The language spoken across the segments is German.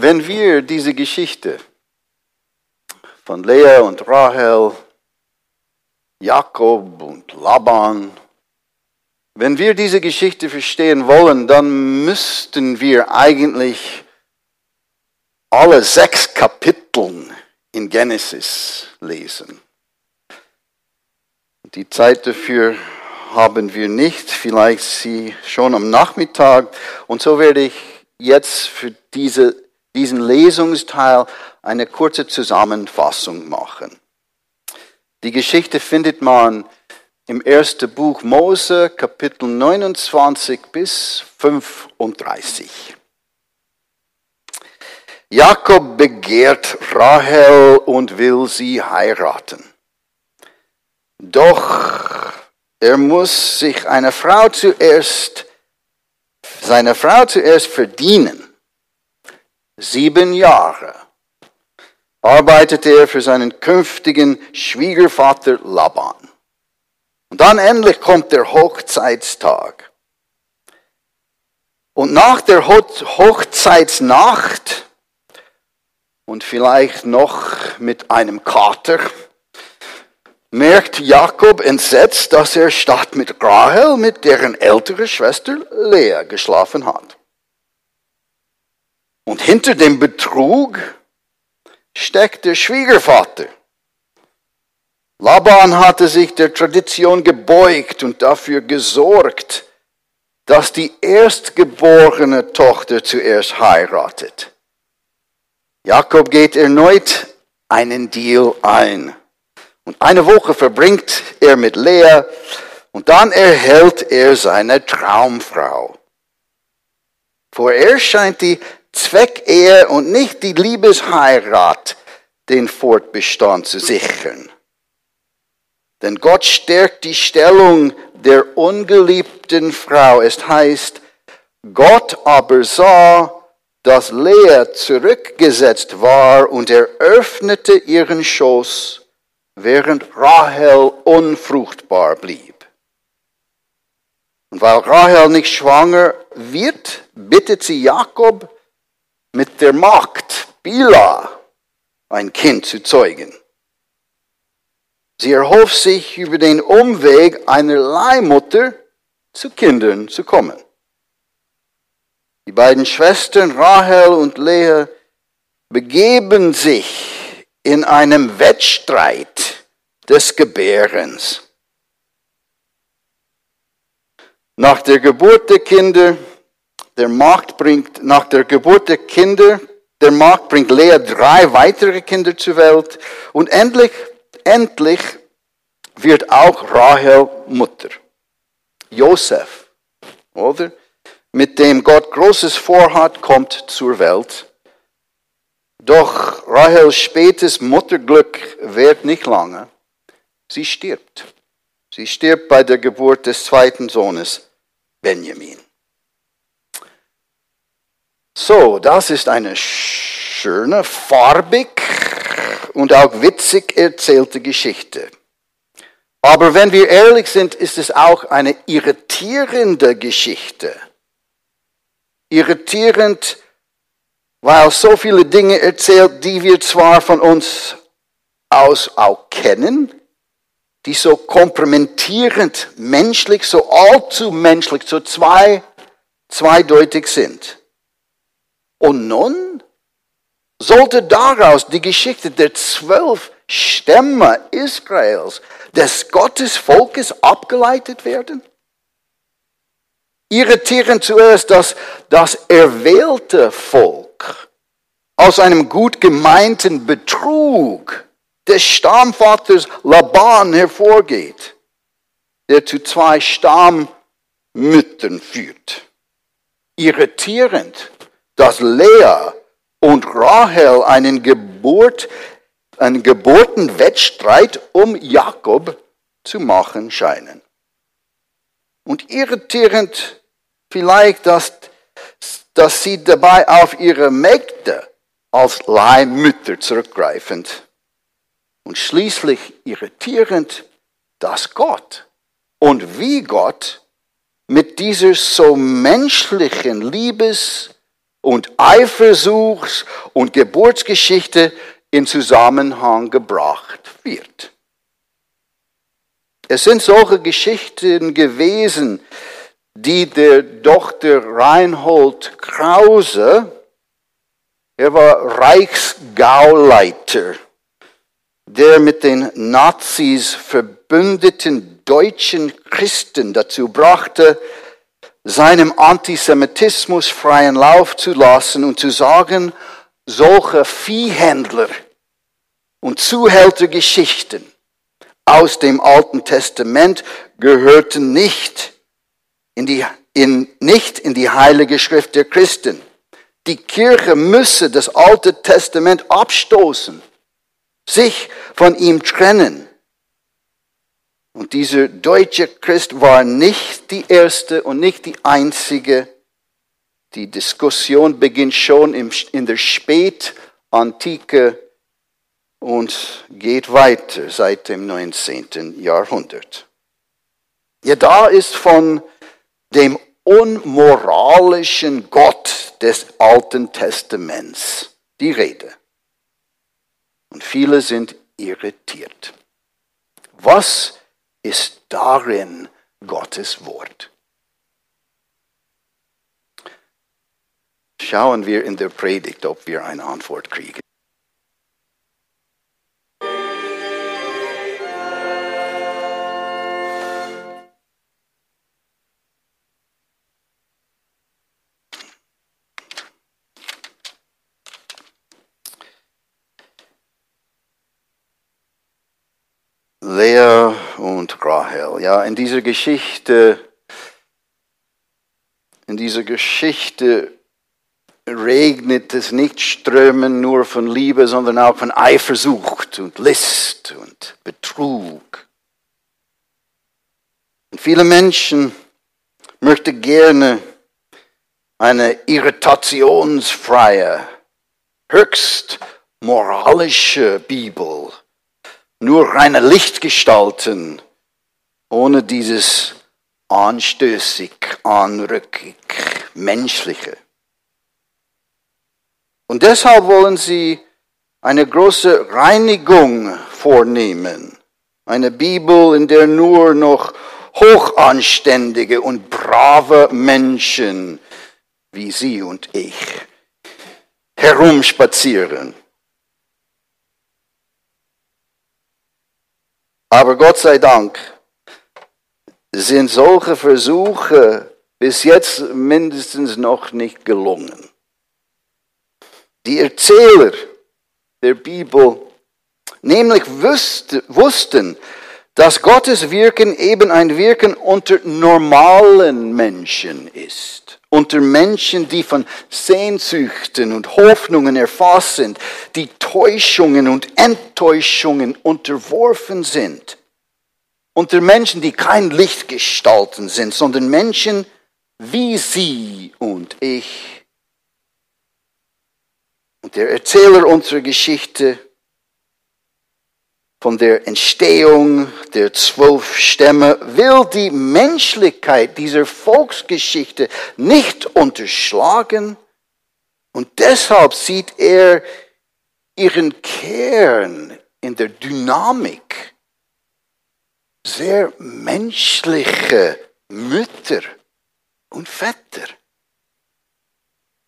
Wenn wir diese Geschichte von Lea und Rahel, Jakob und Laban, wenn wir diese Geschichte verstehen wollen, dann müssten wir eigentlich alle sechs Kapiteln in Genesis lesen. Die Zeit dafür haben wir nicht, vielleicht Sie schon am Nachmittag. Und so werde ich jetzt für diese, diesen Lesungsteil eine kurze Zusammenfassung machen. Die Geschichte findet man im ersten Buch Mose, Kapitel 29 bis 35. Jakob begehrt Rahel und will sie heiraten. Doch er muss sich eine Frau zuerst, seine Frau zuerst verdienen. Sieben Jahre arbeitete er für seinen künftigen Schwiegervater Laban. Und dann endlich kommt der Hochzeitstag. Und nach der Hochzeitsnacht und vielleicht noch mit einem Kater, merkt Jakob entsetzt, dass er statt mit Rahel mit deren ältere Schwester Lea geschlafen hat. Und hinter dem Betrug steckt der Schwiegervater. Laban hatte sich der Tradition gebeugt und dafür gesorgt, dass die erstgeborene Tochter zuerst heiratet. Jakob geht erneut einen Deal ein. Und eine Woche verbringt er mit Lea und dann erhält er seine Traumfrau. Vorerst scheint die Zweckehe und nicht die Liebesheirat den Fortbestand zu sichern. Denn Gott stärkt die Stellung der ungeliebten Frau. Es heißt, Gott aber sah, dass Lea zurückgesetzt war und er öffnete ihren Schoß, während Rahel unfruchtbar blieb. Und weil Rahel nicht schwanger wird, bittet sie Jakob der Magd Bila ein Kind zu zeugen. Sie erhofft sich über den Umweg einer Leihmutter zu Kindern zu kommen. Die beiden Schwestern Rahel und Lea begeben sich in einem Wettstreit des Gebärens. Nach der Geburt der Kinder, der Magd bringt, nach der Geburt der Kinder, der Magd bringt Lea drei weitere Kinder zur Welt und endlich, endlich wird auch Rahel Mutter. Josef, oder? mit dem Gott Großes vorhat, kommt zur Welt. Doch Rahels spätes Mutterglück währt nicht lange. Sie stirbt. Sie stirbt bei der Geburt des zweiten Sohnes, Benjamin. So, das ist eine schöne, farbig und auch witzig erzählte Geschichte. Aber wenn wir ehrlich sind, ist es auch eine irritierende Geschichte irritierend, weil so viele Dinge erzählt, die wir zwar von uns aus auch kennen, die so kompromittierend menschlich, so allzu menschlich, so zwei, zweideutig sind. Und nun sollte daraus die Geschichte der zwölf Stämme Israels, des Gottesvolkes abgeleitet werden? irritieren zuerst, dass das erwählte Volk aus einem gut gemeinten Betrug des Stammvaters Laban hervorgeht, der zu zwei Stammmüttern führt. Irritierend, dass Lea und Rahel einen Geburt, einen Geburtenwettstreit um Jakob zu machen scheinen. Und irritierend vielleicht, dass, dass sie dabei auf ihre Mägde als Leihmütter zurückgreifend und schließlich irritierend, dass Gott und wie Gott mit dieser so menschlichen Liebes- und Eifersuchs- und Geburtsgeschichte in Zusammenhang gebracht wird. Es sind solche Geschichten gewesen, die der Dr. Reinhold Krause, er war Reichsgauleiter, der mit den Nazis verbündeten deutschen Christen dazu brachte, seinem Antisemitismus freien Lauf zu lassen und zu sagen, solche Viehhändler und Zuhältergeschichten aus dem Alten Testament gehörten nicht in die, in, nicht in die heilige Schrift der Christen. Die Kirche müsse das Alte Testament abstoßen, sich von ihm trennen. Und dieser deutsche Christ war nicht die erste und nicht die einzige. Die Diskussion beginnt schon in der Spätantike und geht weiter seit dem 19. Jahrhundert. Ja, da ist von dem unmoralischen Gott des Alten Testaments die Rede. Und viele sind irritiert. Was ist darin Gottes Wort? Schauen wir in der Predigt, ob wir eine Antwort kriegen. Rahel. Ja, in dieser Geschichte, in dieser Geschichte regnet es nicht Strömen nur von Liebe, sondern auch von Eifersucht und List und Betrug. Und viele Menschen möchten gerne eine irritationsfreie, höchst moralische Bibel nur reine Lichtgestalten, ohne dieses anstößig, anrückig, menschliche. Und deshalb wollen sie eine große Reinigung vornehmen. Eine Bibel, in der nur noch hochanständige und brave Menschen wie Sie und ich herumspazieren. Aber Gott sei Dank sind solche Versuche bis jetzt mindestens noch nicht gelungen. Die Erzähler der Bibel nämlich wussten, dass Gottes Wirken eben ein Wirken unter normalen Menschen ist. Unter Menschen, die von Sehnsüchten und Hoffnungen erfasst sind, die Täuschungen und Enttäuschungen unterworfen sind. Unter Menschen, die kein Lichtgestalten sind, sondern Menschen wie Sie und ich. Und der Erzähler unserer Geschichte von der Entstehung der zwölf Stämme, will die Menschlichkeit dieser Volksgeschichte nicht unterschlagen und deshalb sieht er ihren Kern in der Dynamik sehr menschliche Mütter und Väter.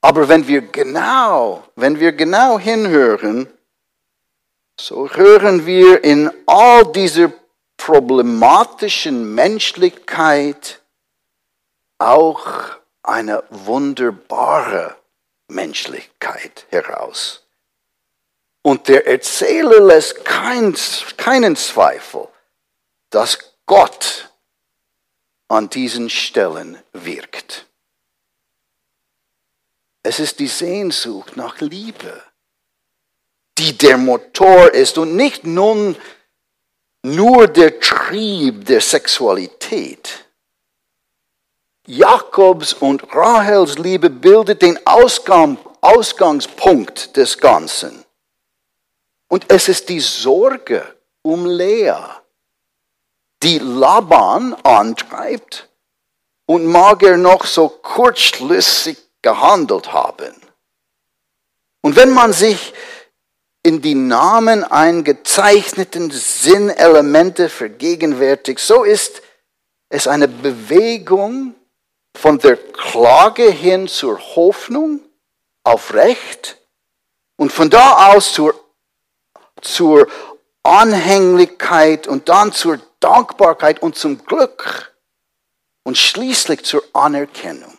Aber wenn wir genau, wenn wir genau hinhören, so hören wir in all dieser problematischen Menschlichkeit auch eine wunderbare Menschlichkeit heraus. Und der Erzähler lässt kein, keinen Zweifel, dass Gott an diesen Stellen wirkt. Es ist die Sehnsucht nach Liebe die der Motor ist und nicht nun nur der Trieb der Sexualität. Jakobs und Rahels Liebe bildet den Ausgang, Ausgangspunkt des Ganzen. Und es ist die Sorge um Lea, die Laban antreibt und mag er noch so kurzschlüssig gehandelt haben. Und wenn man sich in die Namen eingezeichneten Sinnelemente vergegenwärtigt, so ist es eine Bewegung von der Klage hin zur Hoffnung auf Recht und von da aus zur, zur Anhänglichkeit und dann zur Dankbarkeit und zum Glück und schließlich zur Anerkennung.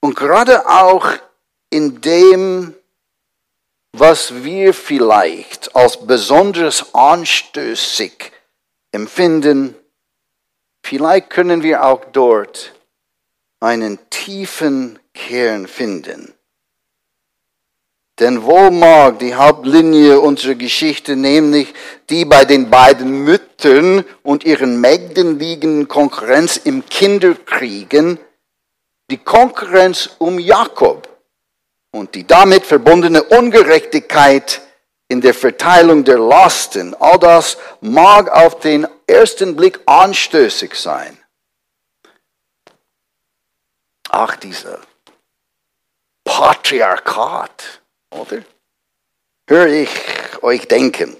Und gerade auch in dem, was wir vielleicht als besonders anstößig empfinden, vielleicht können wir auch dort einen tiefen Kern finden. Denn wo mag die Hauptlinie unserer Geschichte, nämlich die bei den beiden Müttern und ihren Mägden liegenden Konkurrenz im Kinderkriegen, die Konkurrenz um Jakob und die damit verbundene Ungerechtigkeit in der Verteilung der Lasten, all das mag auf den ersten Blick anstößig sein. Ach, dieser Patriarchat, oder? Höre ich euch denken.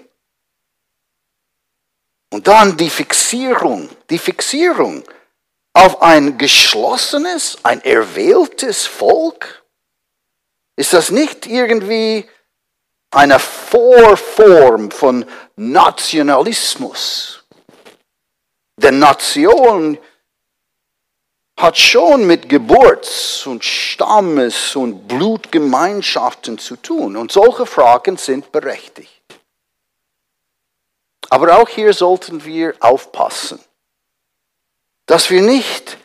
Und dann die Fixierung, die Fixierung auf ein geschlossenes, ein erwähltes Volk? Ist das nicht irgendwie eine Vorform von Nationalismus? Denn Nation hat schon mit Geburts- und Stammes- und Blutgemeinschaften zu tun. Und solche Fragen sind berechtigt. Aber auch hier sollten wir aufpassen dass wir nicht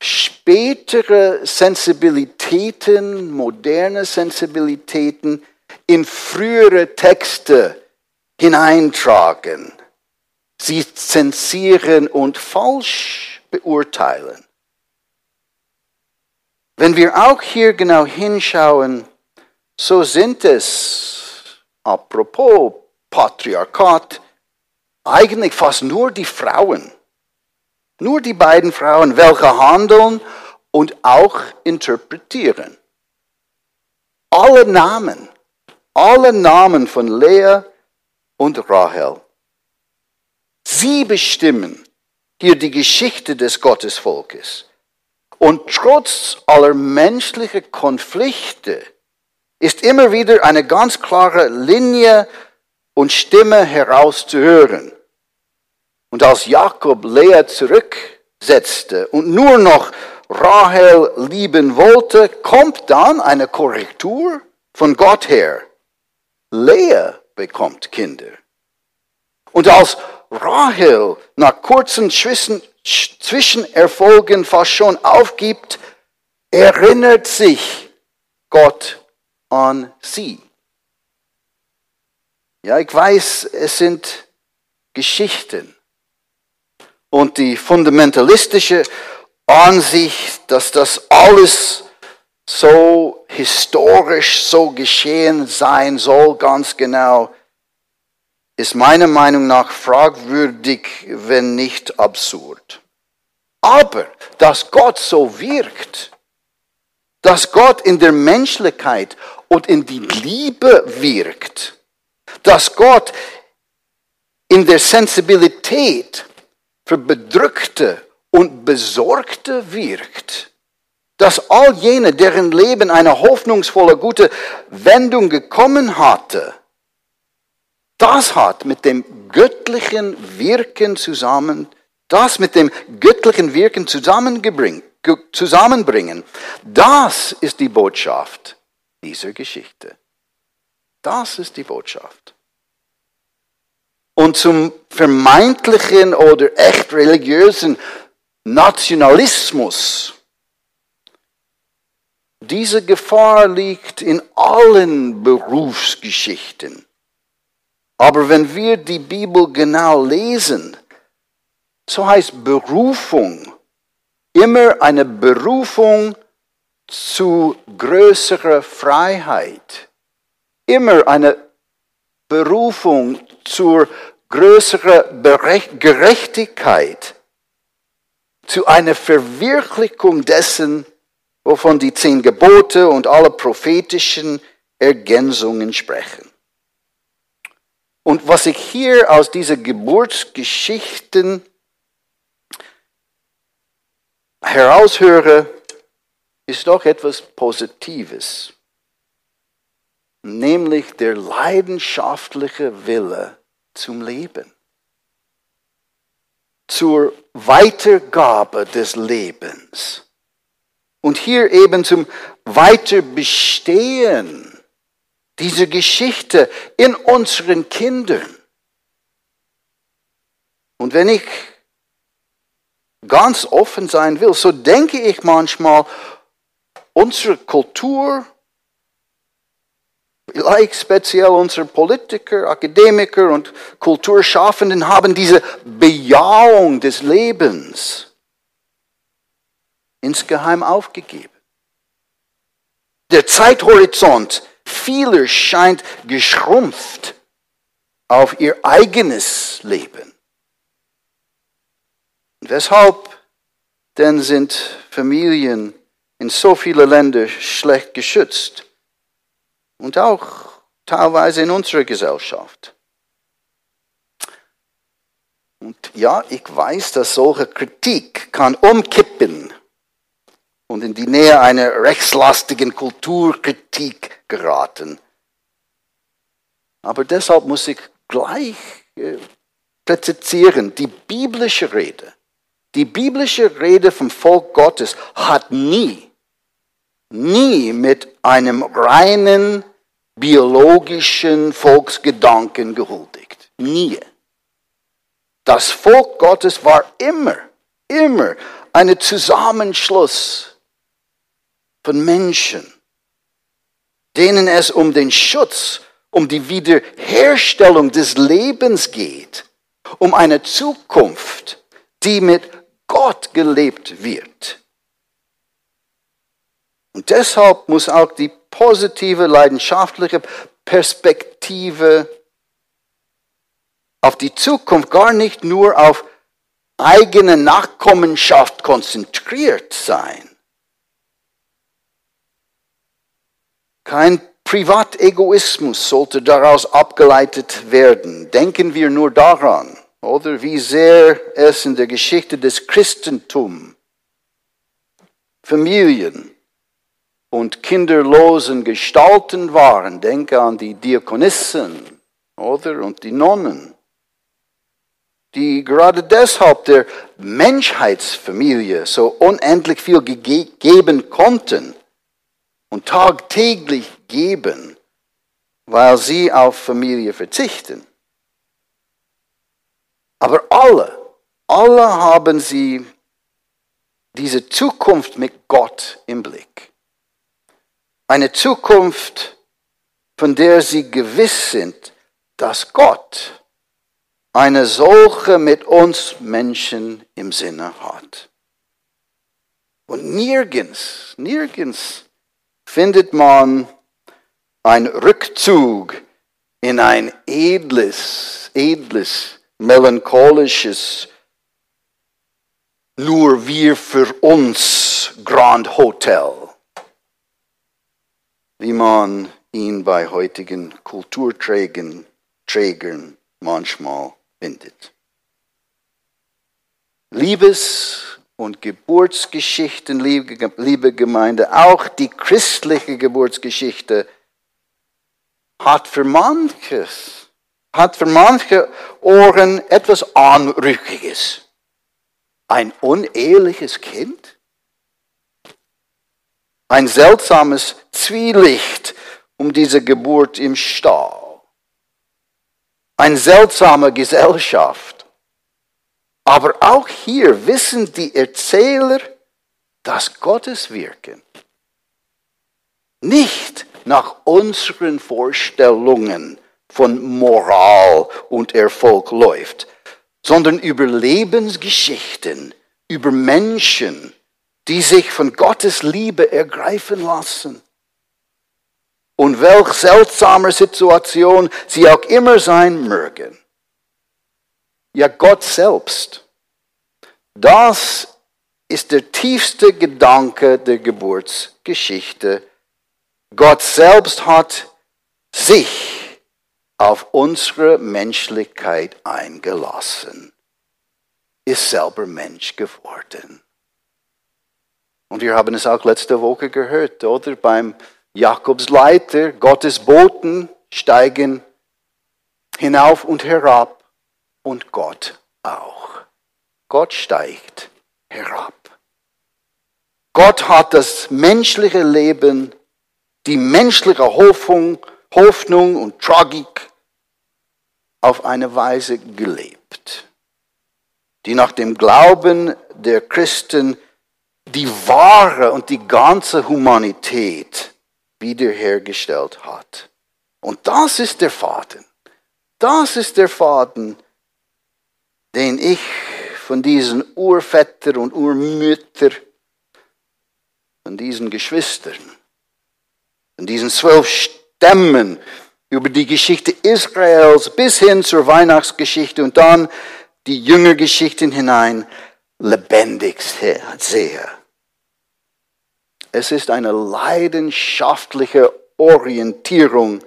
spätere Sensibilitäten, moderne Sensibilitäten in frühere Texte hineintragen, sie zensieren und falsch beurteilen. Wenn wir auch hier genau hinschauen, so sind es, apropos Patriarchat, eigentlich fast nur die Frauen, nur die beiden Frauen, welche handeln und auch interpretieren. Alle Namen, alle Namen von Lea und Rahel. Sie bestimmen hier die Geschichte des Gottesvolkes. Und trotz aller menschlichen Konflikte ist immer wieder eine ganz klare Linie und Stimme herauszuhören. Und als Jakob Lea zurücksetzte und nur noch Rahel lieben wollte, kommt dann eine Korrektur von Gott her. Lea bekommt Kinder. Und als Rahel nach kurzen Zwischenerfolgen fast schon aufgibt, erinnert sich Gott an sie. Ja, ich weiß, es sind Geschichten und die fundamentalistische Ansicht, dass das alles so historisch so geschehen sein soll, ganz genau, ist meiner Meinung nach fragwürdig, wenn nicht absurd. Aber, dass Gott so wirkt, dass Gott in der Menschlichkeit und in die Liebe wirkt, dass Gott in der Sensibilität für Bedrückte und Besorgte wirkt. Dass all jene, deren Leben eine hoffnungsvolle, gute Wendung gekommen hatte, das hat mit dem göttlichen Wirken zusammen, das mit dem göttlichen Wirken zusammenbringen. Das ist die Botschaft dieser Geschichte. Das ist die Botschaft und zum vermeintlichen oder echt religiösen Nationalismus. Diese Gefahr liegt in allen Berufsgeschichten. Aber wenn wir die Bibel genau lesen, so heißt Berufung immer eine Berufung zu größerer Freiheit. Immer eine Berufung zur größeren Gerechtigkeit, zu einer Verwirklichung dessen, wovon die zehn Gebote und alle prophetischen Ergänzungen sprechen. Und was ich hier aus diesen Geburtsgeschichten heraushöre, ist doch etwas Positives, nämlich der leidenschaftliche Wille zum Leben, zur Weitergabe des Lebens. Und hier eben zum Weiterbestehen dieser Geschichte in unseren Kindern. Und wenn ich ganz offen sein will, so denke ich manchmal, unsere Kultur, vielleicht speziell unsere Politiker, Akademiker und Kulturschaffenden haben diese Bejahung des Lebens insgeheim aufgegeben. Der Zeithorizont vieler scheint geschrumpft auf ihr eigenes Leben. Weshalb denn sind Familien in so vielen Ländern schlecht geschützt? Und auch teilweise in unserer Gesellschaft. Und ja, ich weiß, dass solche Kritik kann umkippen und in die Nähe einer rechtslastigen Kulturkritik geraten. Aber deshalb muss ich gleich äh, präzisieren, die biblische Rede, die biblische Rede vom Volk Gottes hat nie, nie mit einem reinen biologischen Volksgedanken gehuldigt. Nie. Das Volk Gottes war immer, immer ein Zusammenschluss von Menschen, denen es um den Schutz, um die Wiederherstellung des Lebens geht, um eine Zukunft, die mit Gott gelebt wird. Und deshalb muss auch die positive, leidenschaftliche Perspektive auf die Zukunft gar nicht nur auf eigene Nachkommenschaft konzentriert sein, Kein Privategoismus sollte daraus abgeleitet werden. Denken wir nur daran, oder wie sehr es in der Geschichte des Christentums Familien und kinderlosen Gestalten waren. Denke an die Diakonissen, oder? Und die Nonnen, die gerade deshalb der Menschheitsfamilie so unendlich viel geben konnten und tagtäglich geben, weil sie auf Familie verzichten. Aber alle, alle haben sie diese Zukunft mit Gott im Blick. Eine Zukunft, von der sie gewiss sind, dass Gott eine solche mit uns Menschen im Sinne hat. Und nirgends, nirgends findet man ein Rückzug in ein edles, edles, melancholisches, nur wir für uns Grand Hotel, wie man ihn bei heutigen Kulturträgern Trägern manchmal findet. Liebes und Geburtsgeschichten, liebe Gemeinde, auch die christliche Geburtsgeschichte hat für manches, hat für manche Ohren etwas Anrüchiges. Ein uneheliches Kind? Ein seltsames Zwielicht um diese Geburt im Stall. Eine seltsame Gesellschaft aber auch hier wissen die Erzähler, dass Gottes Wirken nicht nach unseren Vorstellungen von Moral und Erfolg läuft, sondern über Lebensgeschichten, über Menschen, die sich von Gottes Liebe ergreifen lassen. Und welch seltsame Situation sie auch immer sein mögen ja Gott selbst. Das ist der tiefste Gedanke der Geburtsgeschichte. Gott selbst hat sich auf unsere Menschlichkeit eingelassen, ist selber Mensch geworden. Und wir haben es auch letzte Woche gehört, oder? Beim Jakobsleiter, Gottes Boten steigen hinauf und herab und Gott auch. Gott steigt herab. Gott hat das menschliche Leben, die menschliche Hoffnung, Hoffnung und Tragik auf eine Weise gelebt, die nach dem Glauben der Christen die wahre und die ganze Humanität wiederhergestellt hat. Und das ist der Faden. Das ist der Faden, den ich von diesen Urväter und Urmütter, von diesen Geschwistern, von diesen zwölf Stämmen über die Geschichte Israels bis hin zur Weihnachtsgeschichte und dann die Jüngergeschichten hinein lebendig sehe. Es ist eine leidenschaftliche Orientierung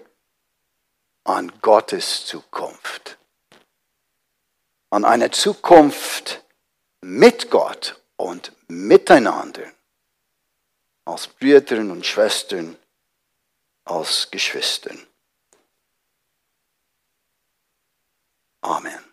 an Gottes Zukunft. An eine Zukunft mit Gott und miteinander. Als Brüder und Schwestern, als Geschwistern. Amen.